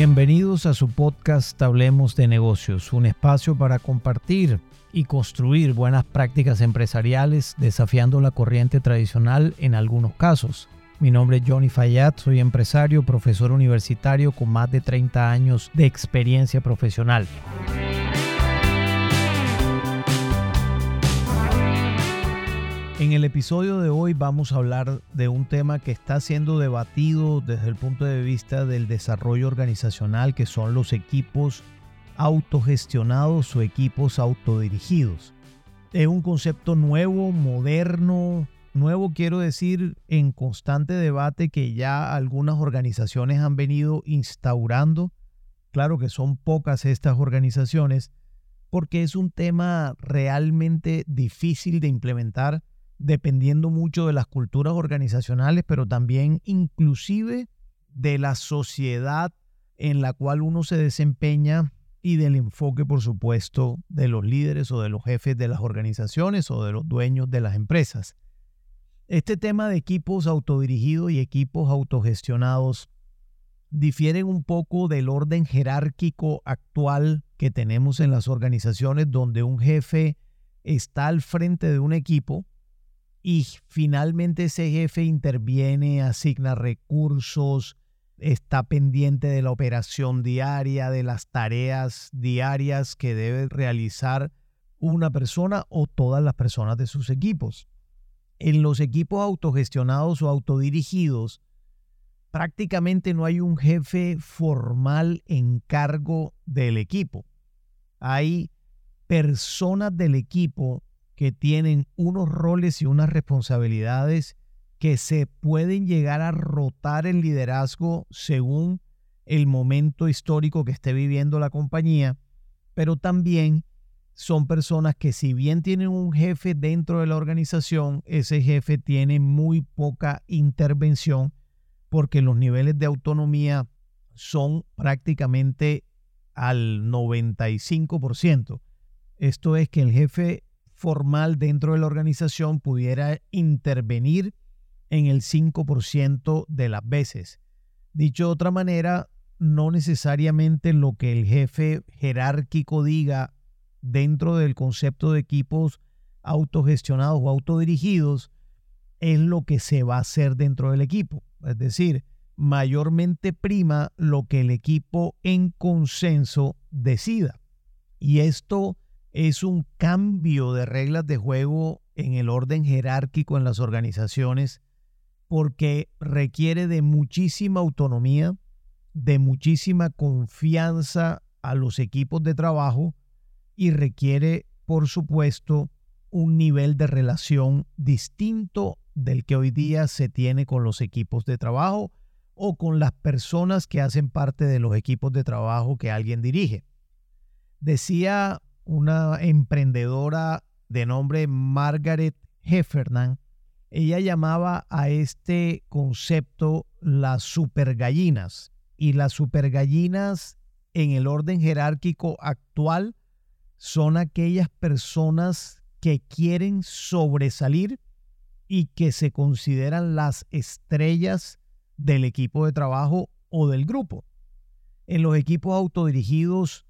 Bienvenidos a su podcast Hablemos de negocios, un espacio para compartir y construir buenas prácticas empresariales desafiando la corriente tradicional en algunos casos. Mi nombre es Johnny Fayad, soy empresario, profesor universitario con más de 30 años de experiencia profesional. En el episodio de hoy vamos a hablar de un tema que está siendo debatido desde el punto de vista del desarrollo organizacional, que son los equipos autogestionados o equipos autodirigidos. Es un concepto nuevo, moderno, nuevo quiero decir en constante debate que ya algunas organizaciones han venido instaurando. Claro que son pocas estas organizaciones porque es un tema realmente difícil de implementar dependiendo mucho de las culturas organizacionales, pero también inclusive de la sociedad en la cual uno se desempeña y del enfoque, por supuesto, de los líderes o de los jefes de las organizaciones o de los dueños de las empresas. Este tema de equipos autodirigidos y equipos autogestionados difieren un poco del orden jerárquico actual que tenemos en las organizaciones donde un jefe está al frente de un equipo y finalmente ese jefe interviene, asigna recursos, está pendiente de la operación diaria, de las tareas diarias que debe realizar una persona o todas las personas de sus equipos. En los equipos autogestionados o autodirigidos, prácticamente no hay un jefe formal en cargo del equipo. Hay personas del equipo que tienen unos roles y unas responsabilidades que se pueden llegar a rotar el liderazgo según el momento histórico que esté viviendo la compañía, pero también son personas que si bien tienen un jefe dentro de la organización, ese jefe tiene muy poca intervención porque los niveles de autonomía son prácticamente al 95%. Esto es que el jefe formal dentro de la organización pudiera intervenir en el 5% de las veces. Dicho de otra manera, no necesariamente lo que el jefe jerárquico diga dentro del concepto de equipos autogestionados o autodirigidos es lo que se va a hacer dentro del equipo. Es decir, mayormente prima lo que el equipo en consenso decida. Y esto es un cambio de reglas de juego en el orden jerárquico en las organizaciones porque requiere de muchísima autonomía, de muchísima confianza a los equipos de trabajo y requiere, por supuesto, un nivel de relación distinto del que hoy día se tiene con los equipos de trabajo o con las personas que hacen parte de los equipos de trabajo que alguien dirige. Decía una emprendedora de nombre Margaret Heffernan, ella llamaba a este concepto las supergallinas. Y las supergallinas en el orden jerárquico actual son aquellas personas que quieren sobresalir y que se consideran las estrellas del equipo de trabajo o del grupo. En los equipos autodirigidos,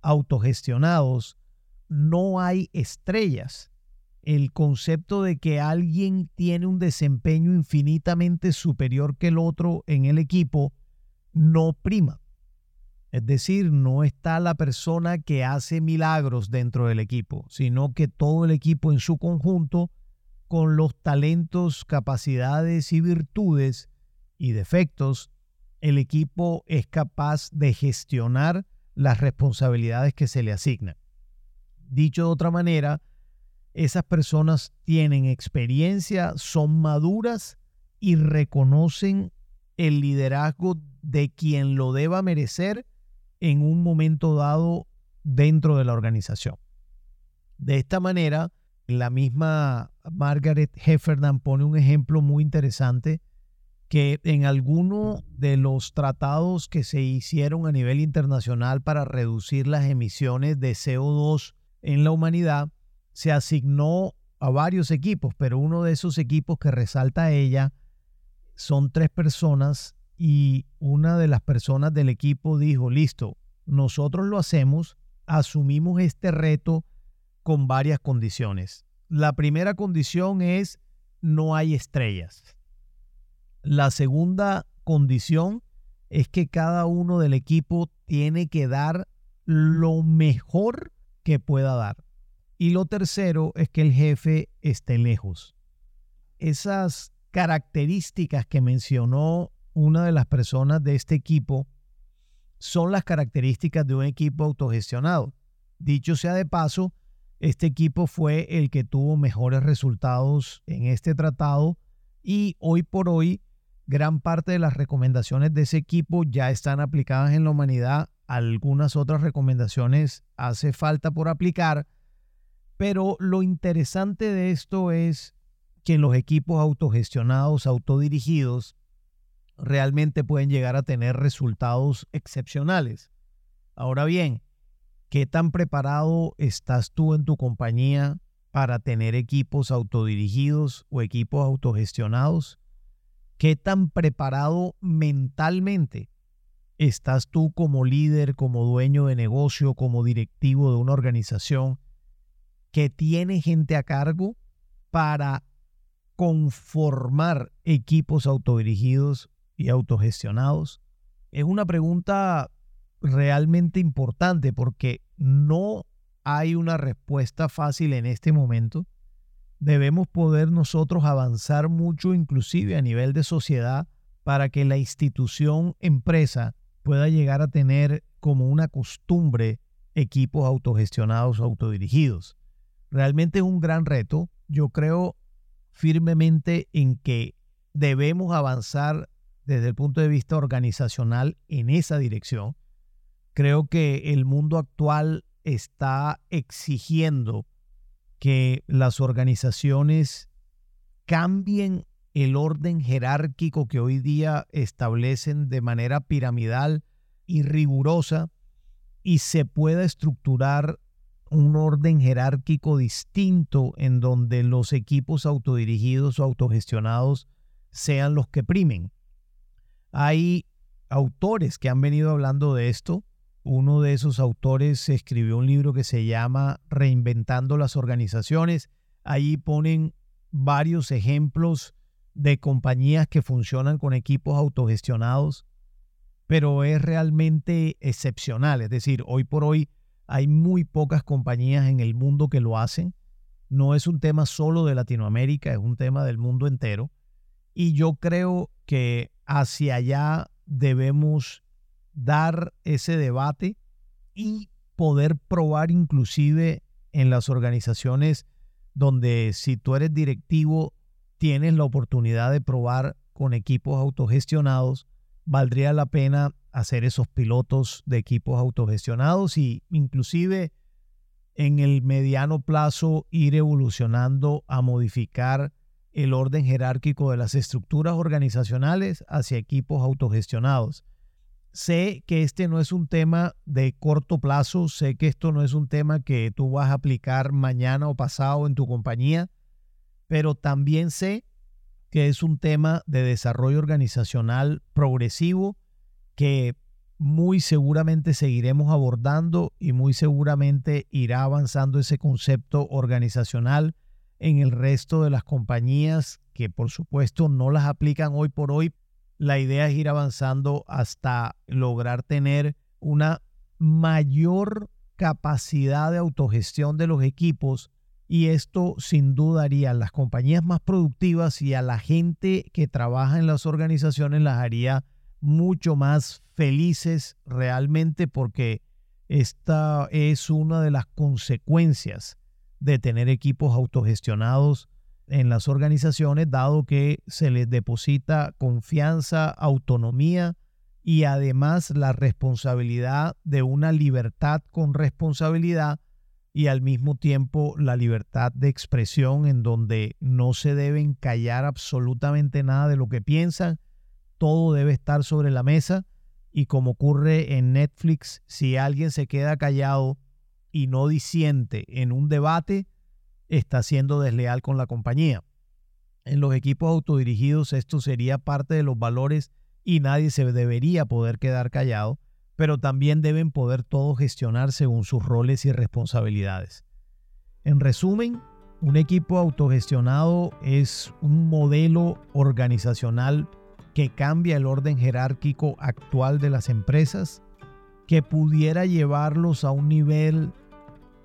autogestionados, no hay estrellas. El concepto de que alguien tiene un desempeño infinitamente superior que el otro en el equipo no prima. Es decir, no está la persona que hace milagros dentro del equipo, sino que todo el equipo en su conjunto, con los talentos, capacidades y virtudes y defectos, el equipo es capaz de gestionar las responsabilidades que se le asignan. Dicho de otra manera, esas personas tienen experiencia, son maduras y reconocen el liderazgo de quien lo deba merecer en un momento dado dentro de la organización. De esta manera, la misma Margaret Heffernan pone un ejemplo muy interesante que en alguno de los tratados que se hicieron a nivel internacional para reducir las emisiones de CO2 en la humanidad, se asignó a varios equipos, pero uno de esos equipos que resalta a ella son tres personas y una de las personas del equipo dijo, listo, nosotros lo hacemos, asumimos este reto con varias condiciones. La primera condición es no hay estrellas. La segunda condición es que cada uno del equipo tiene que dar lo mejor que pueda dar. Y lo tercero es que el jefe esté lejos. Esas características que mencionó una de las personas de este equipo son las características de un equipo autogestionado. Dicho sea de paso, este equipo fue el que tuvo mejores resultados en este tratado y hoy por hoy gran parte de las recomendaciones de ese equipo ya están aplicadas en la humanidad. Algunas otras recomendaciones hace falta por aplicar, pero lo interesante de esto es que los equipos autogestionados, autodirigidos, realmente pueden llegar a tener resultados excepcionales. Ahora bien, ¿qué tan preparado estás tú en tu compañía para tener equipos autodirigidos o equipos autogestionados? ¿Qué tan preparado mentalmente estás tú como líder, como dueño de negocio, como directivo de una organización que tiene gente a cargo para conformar equipos autodirigidos y autogestionados? Es una pregunta realmente importante porque no hay una respuesta fácil en este momento. Debemos poder nosotros avanzar mucho, inclusive a nivel de sociedad, para que la institución empresa pueda llegar a tener como una costumbre equipos autogestionados, autodirigidos. Realmente es un gran reto. Yo creo firmemente en que debemos avanzar desde el punto de vista organizacional en esa dirección. Creo que el mundo actual está exigiendo que las organizaciones cambien el orden jerárquico que hoy día establecen de manera piramidal y rigurosa y se pueda estructurar un orden jerárquico distinto en donde los equipos autodirigidos o autogestionados sean los que primen. Hay autores que han venido hablando de esto. Uno de esos autores escribió un libro que se llama Reinventando las organizaciones. Ahí ponen varios ejemplos de compañías que funcionan con equipos autogestionados, pero es realmente excepcional. Es decir, hoy por hoy hay muy pocas compañías en el mundo que lo hacen. No es un tema solo de Latinoamérica, es un tema del mundo entero. Y yo creo que hacia allá debemos dar ese debate y poder probar inclusive en las organizaciones donde si tú eres directivo tienes la oportunidad de probar con equipos autogestionados, valdría la pena hacer esos pilotos de equipos autogestionados y inclusive en el mediano plazo ir evolucionando a modificar el orden jerárquico de las estructuras organizacionales hacia equipos autogestionados. Sé que este no es un tema de corto plazo, sé que esto no es un tema que tú vas a aplicar mañana o pasado en tu compañía, pero también sé que es un tema de desarrollo organizacional progresivo que muy seguramente seguiremos abordando y muy seguramente irá avanzando ese concepto organizacional en el resto de las compañías que por supuesto no las aplican hoy por hoy. La idea es ir avanzando hasta lograr tener una mayor capacidad de autogestión de los equipos y esto sin duda haría a las compañías más productivas y a la gente que trabaja en las organizaciones las haría mucho más felices realmente porque esta es una de las consecuencias de tener equipos autogestionados en las organizaciones, dado que se les deposita confianza, autonomía y además la responsabilidad de una libertad con responsabilidad y al mismo tiempo la libertad de expresión en donde no se deben callar absolutamente nada de lo que piensan, todo debe estar sobre la mesa y como ocurre en Netflix, si alguien se queda callado, y no disiente en un debate, está siendo desleal con la compañía. En los equipos autodirigidos esto sería parte de los valores y nadie se debería poder quedar callado, pero también deben poder todos gestionar según sus roles y responsabilidades. En resumen, un equipo autogestionado es un modelo organizacional que cambia el orden jerárquico actual de las empresas, que pudiera llevarlos a un nivel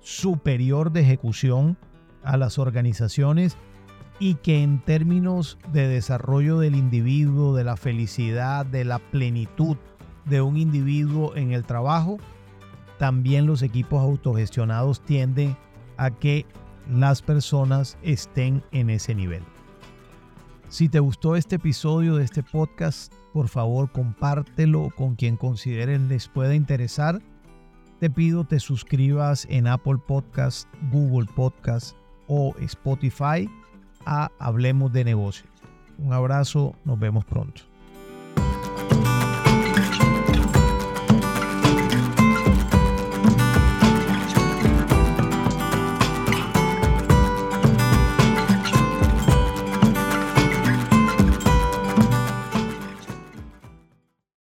superior de ejecución a las organizaciones y que en términos de desarrollo del individuo, de la felicidad, de la plenitud de un individuo en el trabajo, también los equipos autogestionados tienden a que las personas estén en ese nivel. Si te gustó este episodio de este podcast, por favor compártelo con quien consideres les pueda interesar. Te pido te suscribas en Apple Podcast, Google Podcast o Spotify a Hablemos de Negocios. Un abrazo, nos vemos pronto.